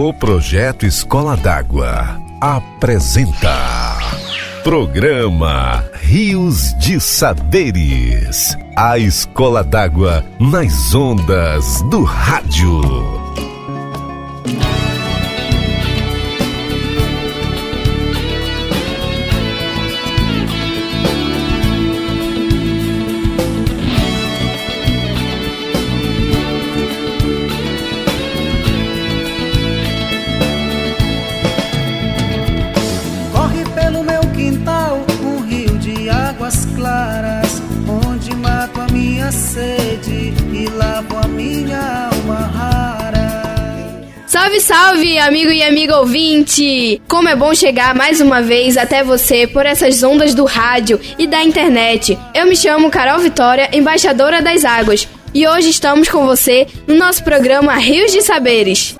O projeto Escola d'Água apresenta Programa Rios de Saberes. A Escola d'Água nas ondas do rádio. Sede e lavo a minha alma rara. Salve, salve, amigo e amiga ouvinte! Como é bom chegar mais uma vez até você por essas ondas do rádio e da internet. Eu me chamo Carol Vitória, embaixadora das águas, e hoje estamos com você no nosso programa Rios de Saberes.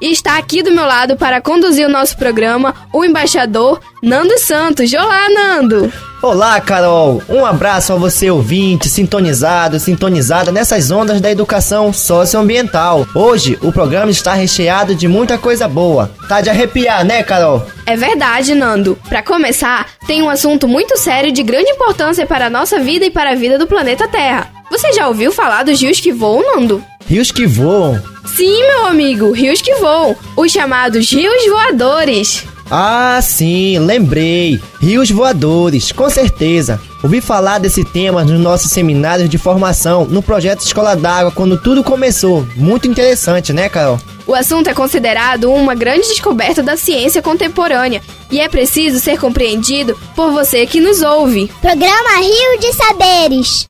E está aqui do meu lado para conduzir o nosso programa o embaixador Nando Santos. Olá, Nando! Olá, Carol! Um abraço a você, ouvinte, sintonizado, sintonizada nessas ondas da educação socioambiental. Hoje, o programa está recheado de muita coisa boa. Tá de arrepiar, né, Carol? É verdade, Nando. Para começar, tem um assunto muito sério de grande importância para a nossa vida e para a vida do planeta Terra. Você já ouviu falar dos rios que voam, Nando? Rios que voam. Sim, meu amigo, rios que voam, os chamados rios voadores. Ah, sim, lembrei. Rios voadores, com certeza. Ouvi falar desse tema nos nossos seminários de formação no projeto Escola d'Água quando tudo começou. Muito interessante, né, Carol? O assunto é considerado uma grande descoberta da ciência contemporânea e é preciso ser compreendido por você que nos ouve. Programa Rio de Saberes.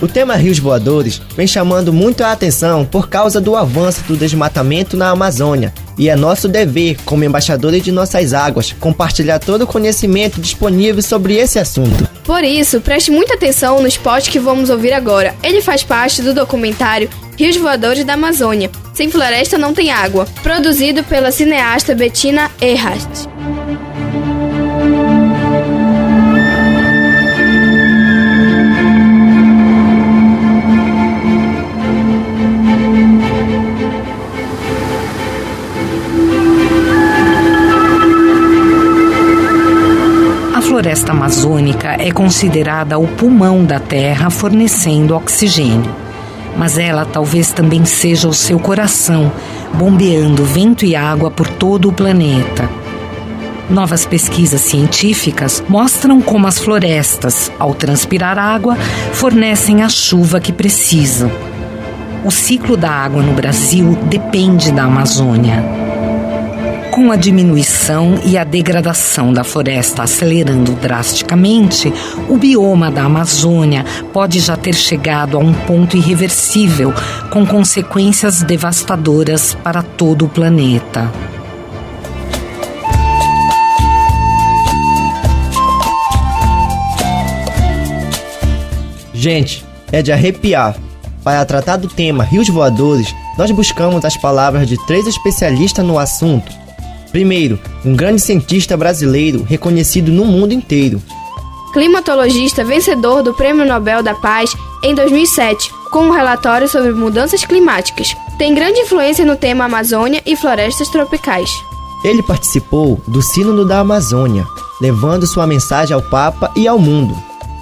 O tema rios voadores vem chamando muito a atenção por causa do avanço do desmatamento na Amazônia. E é nosso dever, como embaixadores de nossas águas, compartilhar todo o conhecimento disponível sobre esse assunto. Por isso, preste muita atenção no spot que vamos ouvir agora. Ele faz parte do documentário Rios Voadores da Amazônia. Sem floresta não tem água, produzido pela cineasta Bettina Ehrhardt. Floresta amazônica é considerada o pulmão da Terra, fornecendo oxigênio. Mas ela talvez também seja o seu coração, bombeando vento e água por todo o planeta. Novas pesquisas científicas mostram como as florestas, ao transpirar água, fornecem a chuva que precisam. O ciclo da água no Brasil depende da Amazônia. Com a diminuição e a degradação da floresta acelerando drasticamente, o bioma da Amazônia pode já ter chegado a um ponto irreversível, com consequências devastadoras para todo o planeta. Gente, é de arrepiar. Para tratar do tema rios voadores, nós buscamos as palavras de três especialistas no assunto. Primeiro, um grande cientista brasileiro reconhecido no mundo inteiro. Climatologista vencedor do Prêmio Nobel da Paz em 2007, com um relatório sobre mudanças climáticas. Tem grande influência no tema Amazônia e florestas tropicais. Ele participou do Sínodo da Amazônia, levando sua mensagem ao Papa e ao mundo.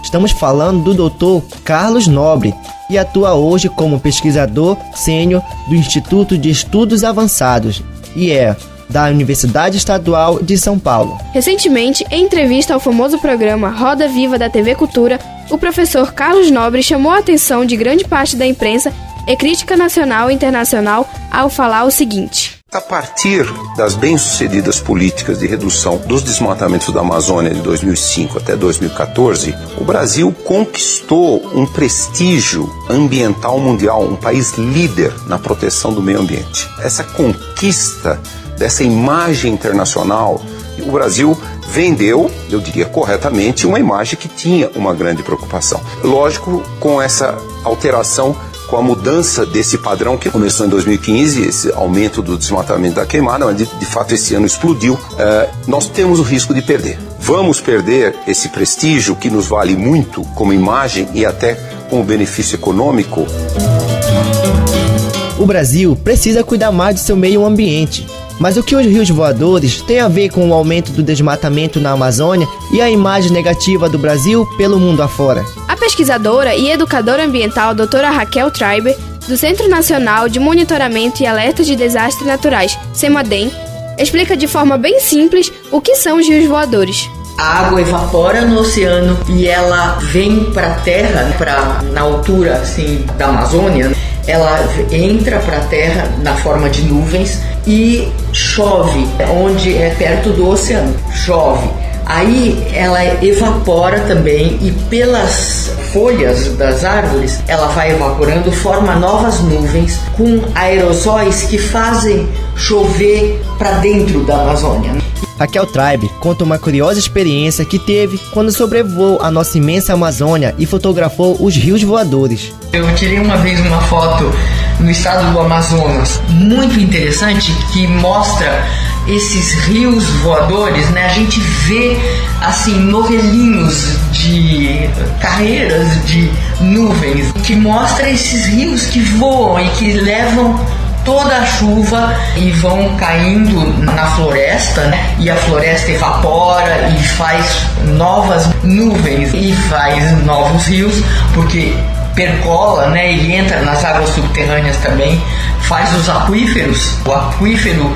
Estamos falando do Dr. Carlos Nobre e atua hoje como pesquisador sênior do Instituto de Estudos Avançados, IEA, da Universidade Estadual de São Paulo. Recentemente, em entrevista ao famoso programa Roda Viva da TV Cultura, o professor Carlos Nobre chamou a atenção de grande parte da imprensa e crítica nacional e internacional ao falar o seguinte. A partir das bem-sucedidas políticas de redução dos desmatamentos da Amazônia de 2005 até 2014, o Brasil conquistou um prestígio ambiental mundial, um país líder na proteção do meio ambiente. Essa conquista dessa imagem internacional, o Brasil vendeu, eu diria corretamente, uma imagem que tinha uma grande preocupação. Lógico, com essa alteração com a mudança desse padrão que começou em 2015, esse aumento do desmatamento da queimada, mas de, de fato esse ano explodiu, eh, nós temos o risco de perder. Vamos perder esse prestígio que nos vale muito como imagem e até como benefício econômico. O Brasil precisa cuidar mais do seu meio ambiente. Mas o que os rios voadores têm a ver com o aumento do desmatamento na Amazônia e a imagem negativa do Brasil pelo mundo afora? A pesquisadora e educadora ambiental doutora Raquel Treiber, do Centro Nacional de Monitoramento e Alerta de Desastres Naturais, CEMADEM, explica de forma bem simples o que são os rios voadores. A água evapora no oceano e ela vem para a terra, para na altura assim da Amazônia, ela entra para a terra na forma de nuvens e chove onde é perto do oceano. Chove. Aí ela evapora também e pelas folhas das árvores ela vai evaporando, forma novas nuvens com aerosóis que fazem chover para dentro da Amazônia. Raquel Tribe conta uma curiosa experiência que teve quando sobrevoou a nossa imensa Amazônia e fotografou os rios voadores. Eu tirei uma vez uma foto no estado do Amazonas muito interessante que mostra esses rios voadores, né? A gente vê assim novelinhos de carreiras de nuvens que mostra esses rios que voam e que levam toda a chuva e vão caindo na floresta, né? E a floresta evapora e faz novas nuvens e faz novos rios, porque percola, né? E entra nas águas subterrâneas também, faz os aquíferos, o aquífero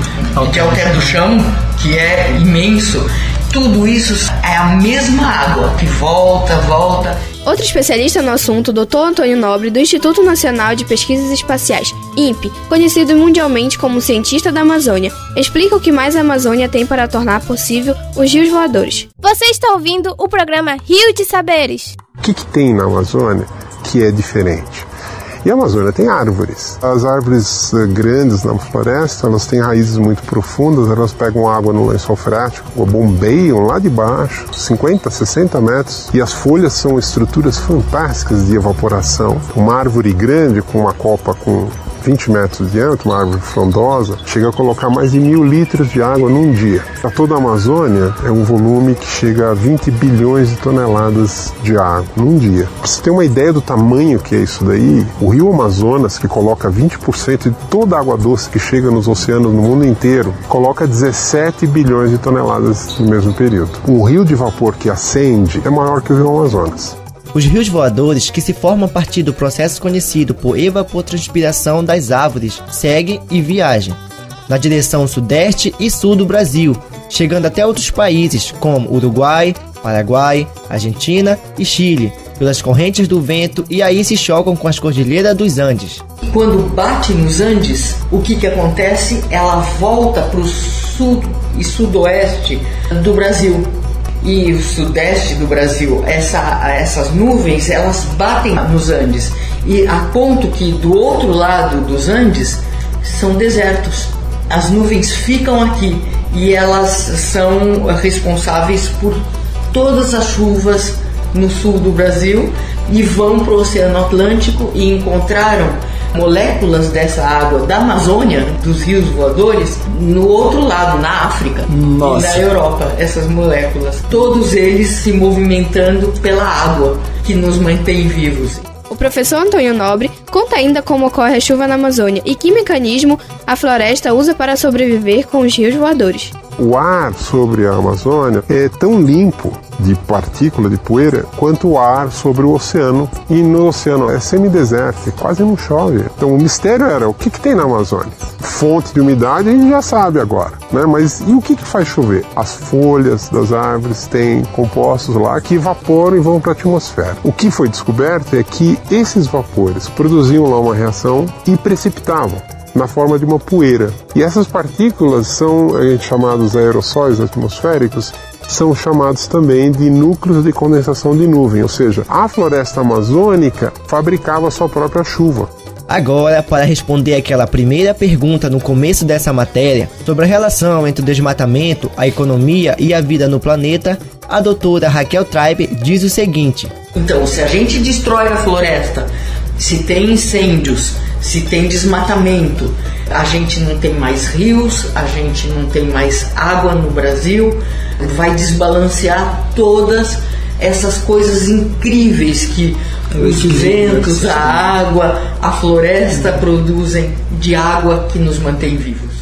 que é o teto do chão, que é imenso. Tudo isso é a mesma água que volta, volta Outro especialista no assunto, Dr. Antônio Nobre, do Instituto Nacional de Pesquisas Espaciais, INPE, conhecido mundialmente como cientista da Amazônia, explica o que mais a Amazônia tem para tornar possível os rios voadores. Você está ouvindo o programa Rio de Saberes. O que, que tem na Amazônia que é diferente? E a Amazônia tem árvores. As árvores eh, grandes na floresta, elas têm raízes muito profundas, elas pegam água no lençol freático, bombeiam lá de baixo, 50, 60 metros, e as folhas são estruturas fantásticas de evaporação. Uma árvore grande com uma copa com 20 metros de diâmetro, uma árvore frondosa, chega a colocar mais de mil litros de água num dia. Para toda a Amazônia, é um volume que chega a 20 bilhões de toneladas de água num dia. Para você ter uma ideia do tamanho que é isso daí, o rio Amazonas, que coloca 20% de toda a água doce que chega nos oceanos no mundo inteiro, coloca 17 bilhões de toneladas no mesmo período. O rio de vapor que acende é maior que o rio Amazonas. Os rios voadores, que se formam a partir do processo conhecido por evapotranspiração das árvores, seguem e viajam na direção sudeste e sul do Brasil, chegando até outros países como Uruguai, Paraguai, Argentina e Chile, pelas correntes do vento e aí se chocam com as cordilheiras dos Andes. Quando bate nos Andes, o que, que acontece? Ela volta para o sul e sudoeste do Brasil e o sudeste do Brasil, essa, essas nuvens elas batem nos Andes e a ponto que do outro lado dos Andes são desertos. As nuvens ficam aqui e elas são responsáveis por todas as chuvas no sul do Brasil e vão para o Oceano Atlântico e encontraram moléculas dessa água da Amazônia, dos rios voadores, no outro lado, na África Nossa. e na Europa, essas moléculas. Todos eles se movimentando pela água que nos mantém vivos. O professor Antônio Nobre conta ainda como ocorre a chuva na Amazônia e que mecanismo a floresta usa para sobreviver com os rios voadores. O ar sobre a Amazônia é tão limpo de partícula, de poeira, quanto o ar sobre o oceano. E no oceano é semideserto, quase não chove. Então o mistério era o que, que tem na Amazônia? Fonte de umidade a gente já sabe agora, né? Mas e o que, que faz chover? As folhas das árvores têm compostos lá que evaporam e vão para a atmosfera. O que foi descoberto é que esses vapores produziam lá uma reação e precipitavam na forma de uma poeira. E essas partículas são chamados aerossóis atmosféricos, são chamados também de núcleos de condensação de nuvem, ou seja, a floresta amazônica fabricava sua própria chuva. Agora, para responder aquela primeira pergunta no começo dessa matéria sobre a relação entre o desmatamento, a economia e a vida no planeta, a doutora Raquel Tribe diz o seguinte: Então, se a gente destrói a floresta, se tem incêndios, se tem desmatamento, a gente não tem mais rios, a gente não tem mais água no Brasil, vai desbalancear todas essas coisas incríveis que Os ventos, a água, a floresta produzem de água que nos mantém vivos.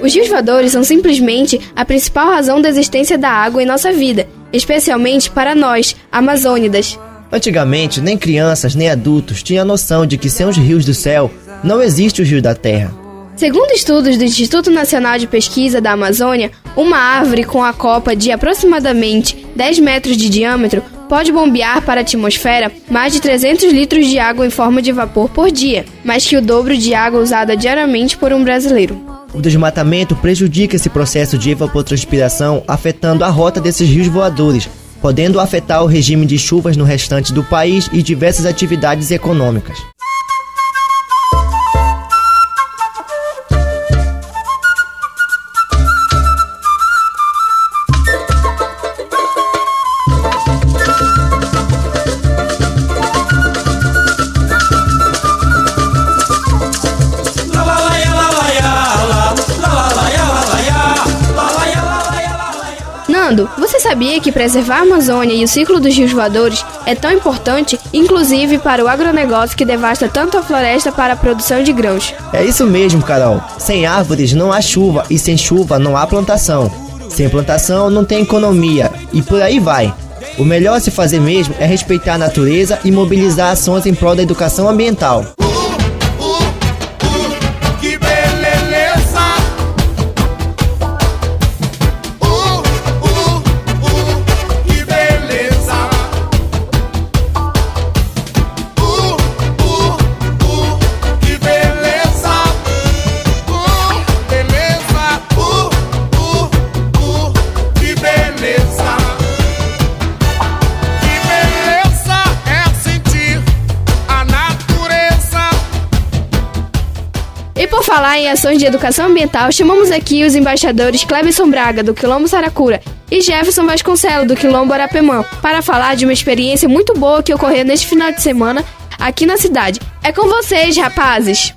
Os rios voadores são simplesmente a principal razão da existência da água em nossa vida, especialmente para nós, amazônidas. Antigamente, nem crianças nem adultos tinham noção de que sem os rios do céu, não existe os rios da terra. Segundo estudos do Instituto Nacional de Pesquisa da Amazônia, uma árvore com a copa de aproximadamente 10 metros de diâmetro pode bombear para a atmosfera mais de 300 litros de água em forma de vapor por dia, mais que o dobro de água usada diariamente por um brasileiro. O desmatamento prejudica esse processo de evapotranspiração, afetando a rota desses rios voadores, podendo afetar o regime de chuvas no restante do país e diversas atividades econômicas. Sabia que preservar a Amazônia e o ciclo dos rios voadores é tão importante, inclusive para o agronegócio que devasta tanto a floresta para a produção de grãos? É isso mesmo, Carol. Sem árvores não há chuva e sem chuva não há plantação. Sem plantação não tem economia e por aí vai. O melhor a se fazer mesmo é respeitar a natureza e mobilizar ações em prol da educação ambiental. Falar em ações de educação ambiental, chamamos aqui os embaixadores Clebson Braga, do Quilombo Saracura, e Jefferson Vasconcelos, do Quilombo Arapemã, para falar de uma experiência muito boa que ocorreu neste final de semana aqui na cidade. É com vocês, rapazes!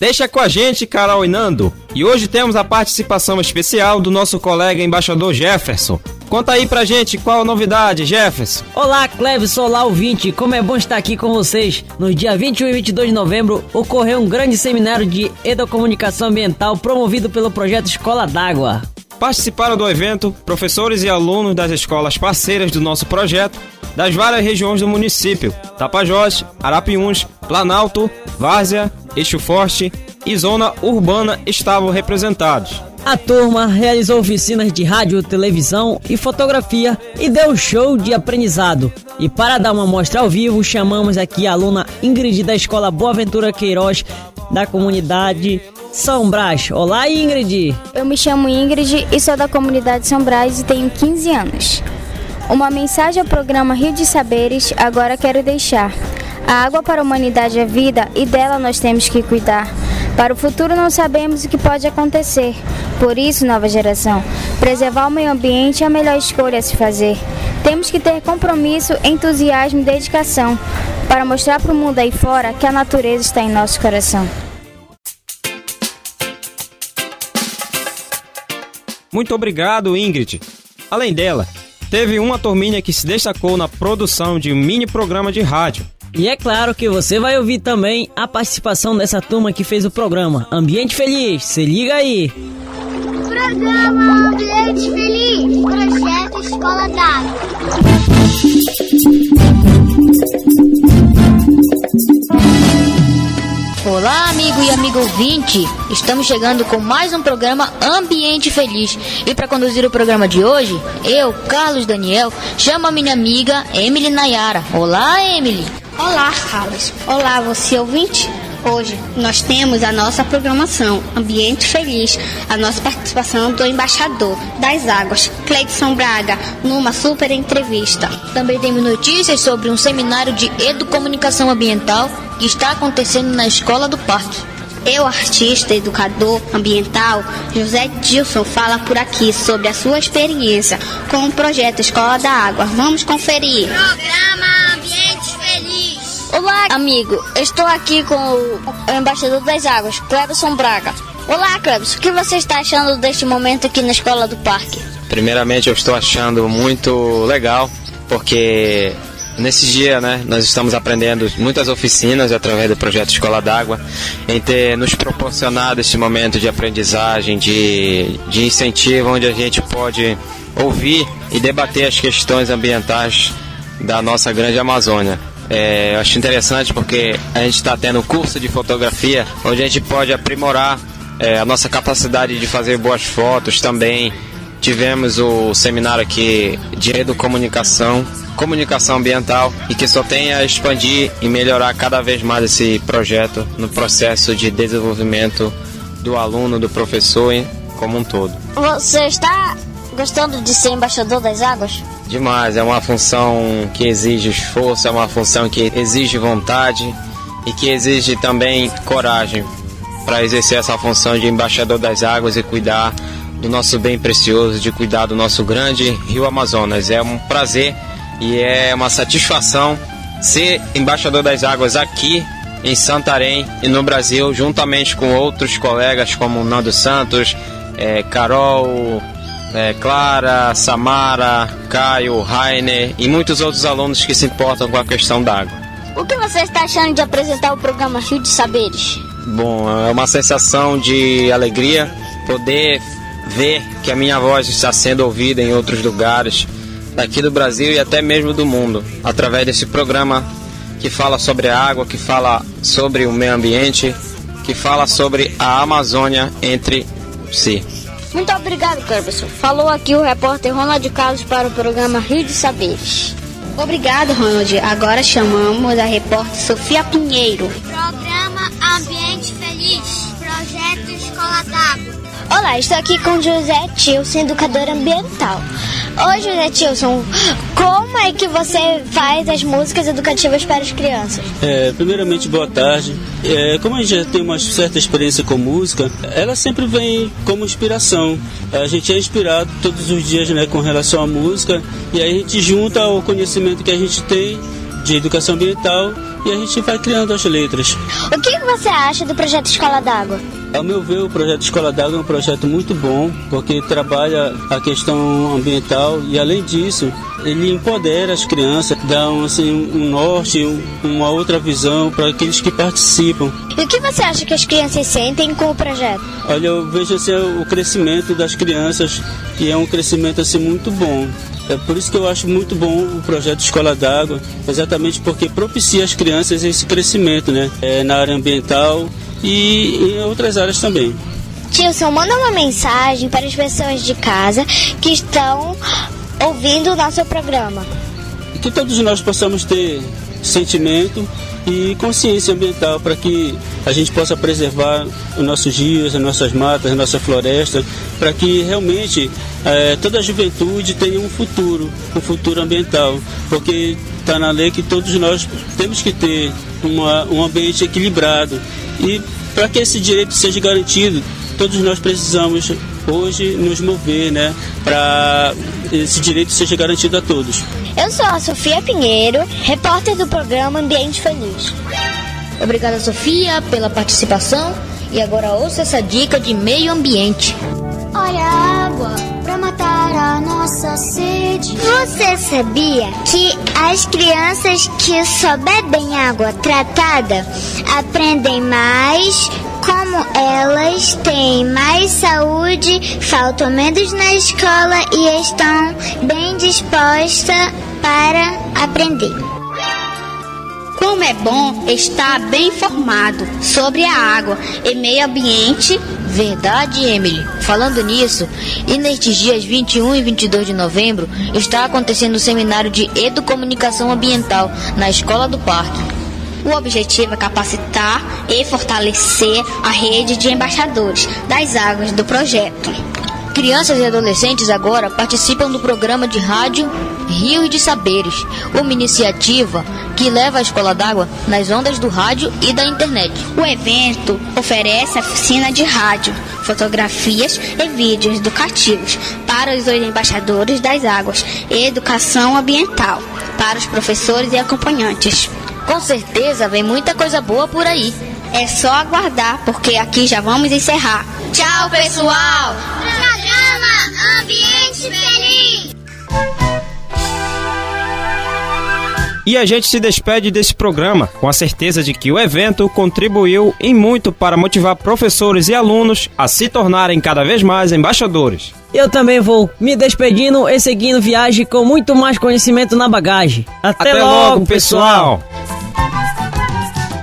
Deixa com a gente, Carol e Nando. E hoje temos a participação especial do nosso colega embaixador Jefferson. Conta aí pra gente qual a novidade, Jefferson. Olá, Cleves, olá ouvinte, como é bom estar aqui com vocês. No dia 21 e 22 de novembro ocorreu um grande seminário de educomunicação ambiental promovido pelo projeto Escola d'Água. Participaram do evento professores e alunos das escolas parceiras do nosso projeto das várias regiões do município: Tapajós, Arapiuns, Planalto, Várzea, Eixo Forte e Zona Urbana estavam representados. A turma realizou oficinas de rádio, televisão e fotografia e deu show de aprendizado. E para dar uma mostra ao vivo, chamamos aqui a aluna Ingrid da Escola Boa Ventura Queiroz, da comunidade São Brás. Olá, Ingrid! Eu me chamo Ingrid e sou da comunidade São Brás e tenho 15 anos. Uma mensagem ao programa Rio de Saberes agora quero deixar. A água para a humanidade é vida e dela nós temos que cuidar. Para o futuro não sabemos o que pode acontecer. Por isso, nova geração, preservar o meio ambiente é a melhor escolha a se fazer. Temos que ter compromisso, entusiasmo e dedicação para mostrar para o mundo aí fora que a natureza está em nosso coração. Muito obrigado, Ingrid. Além dela, teve uma turminha que se destacou na produção de um mini programa de rádio. E é claro que você vai ouvir também a participação dessa turma que fez o programa Ambiente Feliz. Se liga aí! Programa Ambiente Feliz, projeto Escola d'Água. Olá, amigo e amigo ouvinte! Estamos chegando com mais um programa Ambiente Feliz. E para conduzir o programa de hoje, eu, Carlos Daniel, chamo a minha amiga Emily Nayara. Olá, Emily! Olá, Carlos. Olá, você ouvinte. Hoje nós temos a nossa programação Ambiente Feliz, a nossa participação do embaixador das águas, Cleidson Braga, numa super entrevista. Também temos notícias sobre um seminário de educomunicação ambiental que está acontecendo na Escola do Parque. Eu, artista, educador ambiental, José Dilson, fala por aqui sobre a sua experiência com o projeto Escola da Água. Vamos conferir. Programa. Amigo. Estou aqui com o embaixador das águas, Cleberson Braga. Olá, Cleberson. O que você está achando deste momento aqui na Escola do Parque? Primeiramente, eu estou achando muito legal, porque nesse dia, né, nós estamos aprendendo muitas oficinas através do projeto Escola d'Água, em ter nos proporcionado esse momento de aprendizagem, de, de incentivo, onde a gente pode ouvir e debater as questões ambientais da nossa grande Amazônia. É, eu acho interessante porque a gente está tendo curso de fotografia, onde a gente pode aprimorar é, a nossa capacidade de fazer boas fotos também. Tivemos o seminário aqui de educomunicação, comunicação ambiental e que só tem a expandir e melhorar cada vez mais esse projeto no processo de desenvolvimento do aluno, do professor como um todo. Você está gostando de ser embaixador das águas? Demais, é uma função que exige esforço, é uma função que exige vontade e que exige também coragem para exercer essa função de embaixador das águas e cuidar do nosso bem precioso, de cuidar do nosso grande rio Amazonas. É um prazer e é uma satisfação ser embaixador das águas aqui em Santarém e no Brasil, juntamente com outros colegas como Nando Santos, eh, Carol, eh, Clara, Samara, Caio, Rainer e muitos outros alunos que se importam com a questão da água. O que você está achando de apresentar o programa Rio de Saberes? Bom, é uma sensação de alegria poder ver que a minha voz está sendo ouvida em outros lugares daqui do Brasil e até mesmo do mundo, através desse programa que fala sobre a água, que fala sobre o meio ambiente, que fala sobre a Amazônia entre si. Muito obrigado, Cleberson. Falou aqui o repórter Ronald Carlos para o programa Rio de Saberes. Obrigado, Ronald. Agora chamamos a repórter Sofia Pinheiro. Programa Ambiente Feliz. Projeto Escola d'Água. Olá, estou aqui com José Tilson, educador ambiental. Oi, José Tilson, como é que você faz as músicas educativas para as crianças? É, primeiramente, boa tarde. É, como a gente já tem uma certa experiência com música, ela sempre vem como inspiração. A gente é inspirado todos os dias né, com relação à música e aí a gente junta o conhecimento que a gente tem de educação ambiental e a gente vai criando as letras. O que você acha do projeto Escola d'Água? Ao meu ver, o projeto Escola d'Água é um projeto muito bom, porque trabalha a questão ambiental e, além disso, ele empodera as crianças, dá um, assim, um norte, um, uma outra visão para aqueles que participam. E o que você acha que as crianças sentem com o projeto? Olha, eu vejo assim, o crescimento das crianças e é um crescimento assim, muito bom. É por isso que eu acho muito bom o projeto Escola d'Água, exatamente porque propicia às crianças esse crescimento né? É, na área ambiental e em outras áreas também. Tilson, manda uma mensagem para as pessoas de casa que estão ouvindo o nosso programa. Que todos nós possamos ter sentimento e consciência ambiental para que a gente possa preservar os nossos rios, as nossas matas, a nossa floresta, para que realmente eh, toda a juventude tenha um futuro, um futuro ambiental, porque está na lei que todos nós temos que ter uma, um ambiente equilibrado. E para que esse direito seja garantido, todos nós precisamos hoje nos mover, né, para esse direito seja garantido a todos. Eu sou a Sofia Pinheiro, repórter do programa Ambiente Feliz. Obrigada, Sofia, pela participação. E agora ouça essa dica de meio ambiente. Olha a água pra matar a nossa sede. Você sabia que as crianças que só bebem água tratada aprendem mais? Como elas têm mais saúde, faltam menos na escola e estão bem dispostas para aprender. Como é bom estar bem informado sobre a água e meio ambiente. Verdade, Emily. Falando nisso, e nestes dias 21 e 22 de novembro, está acontecendo o seminário de Educomunicação Ambiental na Escola do Parque. O objetivo é capacitar e fortalecer a rede de embaixadores das águas do projeto. Crianças e adolescentes agora participam do programa de rádio Rios de Saberes, uma iniciativa que leva a escola d'água nas ondas do rádio e da internet. O evento oferece oficina de rádio, fotografias e vídeos educativos para os embaixadores das águas e educação ambiental para os professores e acompanhantes. Com certeza vem muita coisa boa por aí. É só aguardar, porque aqui já vamos encerrar. Tchau, pessoal! Programa Ambiente Feliz. E a gente se despede desse programa com a certeza de que o evento contribuiu em muito para motivar professores e alunos a se tornarem cada vez mais embaixadores. Eu também vou me despedindo e seguindo viagem com muito mais conhecimento na bagagem. Até, Até logo, pessoal.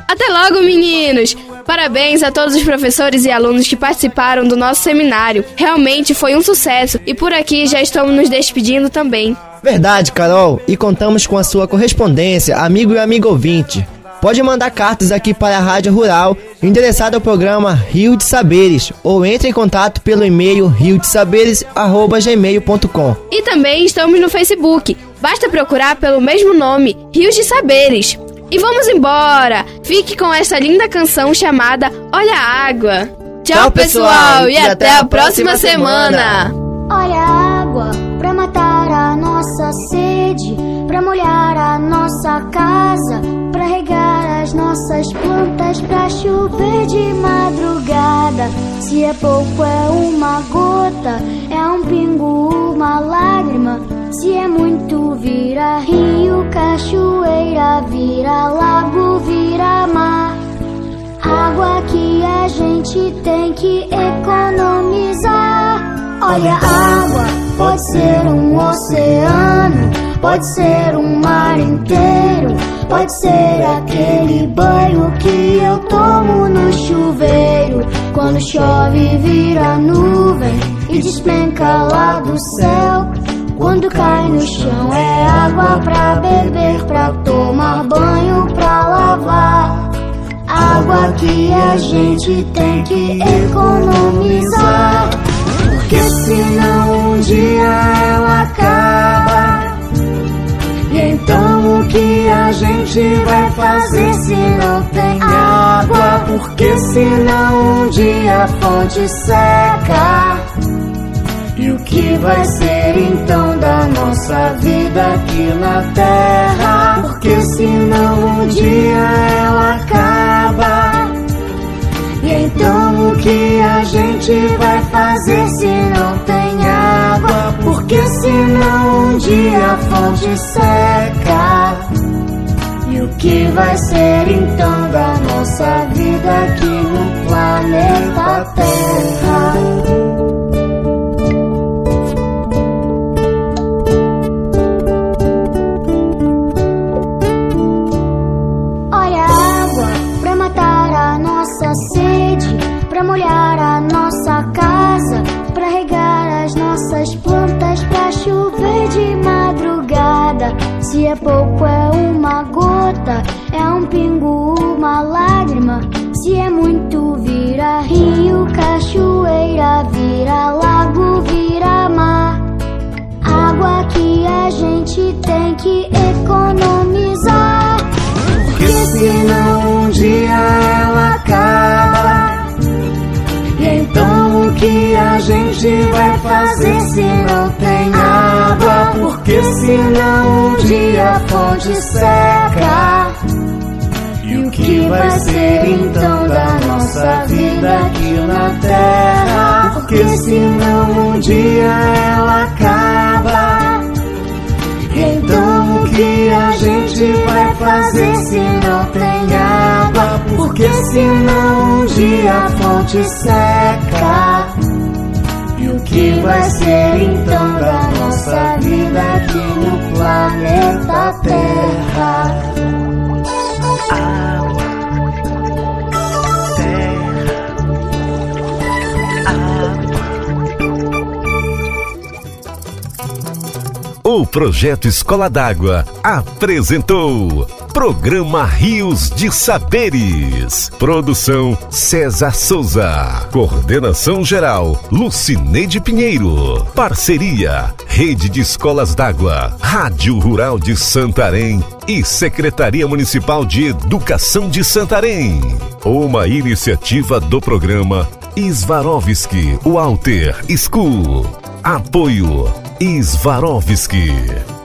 Até logo, meninos! Parabéns a todos os professores e alunos que participaram do nosso seminário. Realmente foi um sucesso e por aqui já estamos nos despedindo também. Verdade, Carol, e contamos com a sua correspondência, amigo e amigo ouvinte. Pode mandar cartas aqui para a Rádio Rural, endereçado ao programa Rio de Saberes, ou entre em contato pelo e-mail riodesaberes@gmail.com. E também estamos no Facebook. Basta procurar pelo mesmo nome, Rios de Saberes. E vamos embora! Fique com essa linda canção chamada Olha a Água. Tchau, pessoal, e até a próxima semana. Olha a água pra matar a nossa sede, pra molhar a nossa casa, pra regar as nossas plantas, pra chover de madrugada. Se é pouco é uma gota, é um pingo, uma lágrima. Se é muito vira rio, cachoeira, vira lago, vira mar. Água que a gente tem que economizar. Olha, água pode ser um oceano, pode ser um mar inteiro, pode ser aquele banho que eu tomo no chuveiro. Quando chove, vira nuvem e despenca lá do céu. Quando cai no chão, é água pra beber, pra tomar banho, pra lavar. Água que a gente tem que economizar. Porque senão um dia ela acaba. E então o que a gente vai fazer se não tem água? Porque senão um dia a fonte seca. Que vai ser então da nossa vida aqui na terra? Porque senão um dia ela acaba. E então o que a gente vai fazer se não tem água? Porque senão um dia a fonte seca. E o que vai ser então da nossa vida aqui no planeta Terra? Se não tem água? Porque senão um dia a fonte seca. E o que vai ser então da nossa vida aqui na terra? Porque senão um dia ela acaba. Então o que a gente vai fazer se não tem água? Porque senão um dia a fonte seca. Que vai ser então da nossa vida aqui no planeta Terra? O projeto Escola d'Água apresentou Programa Rios de Saberes. Produção César Souza. Coordenação geral Lucineide Pinheiro. Parceria Rede de Escolas d'Água, Rádio Rural de Santarém e Secretaria Municipal de Educação de Santarém. Uma iniciativa do programa Svarovski Walter School. Apoio Svarovski.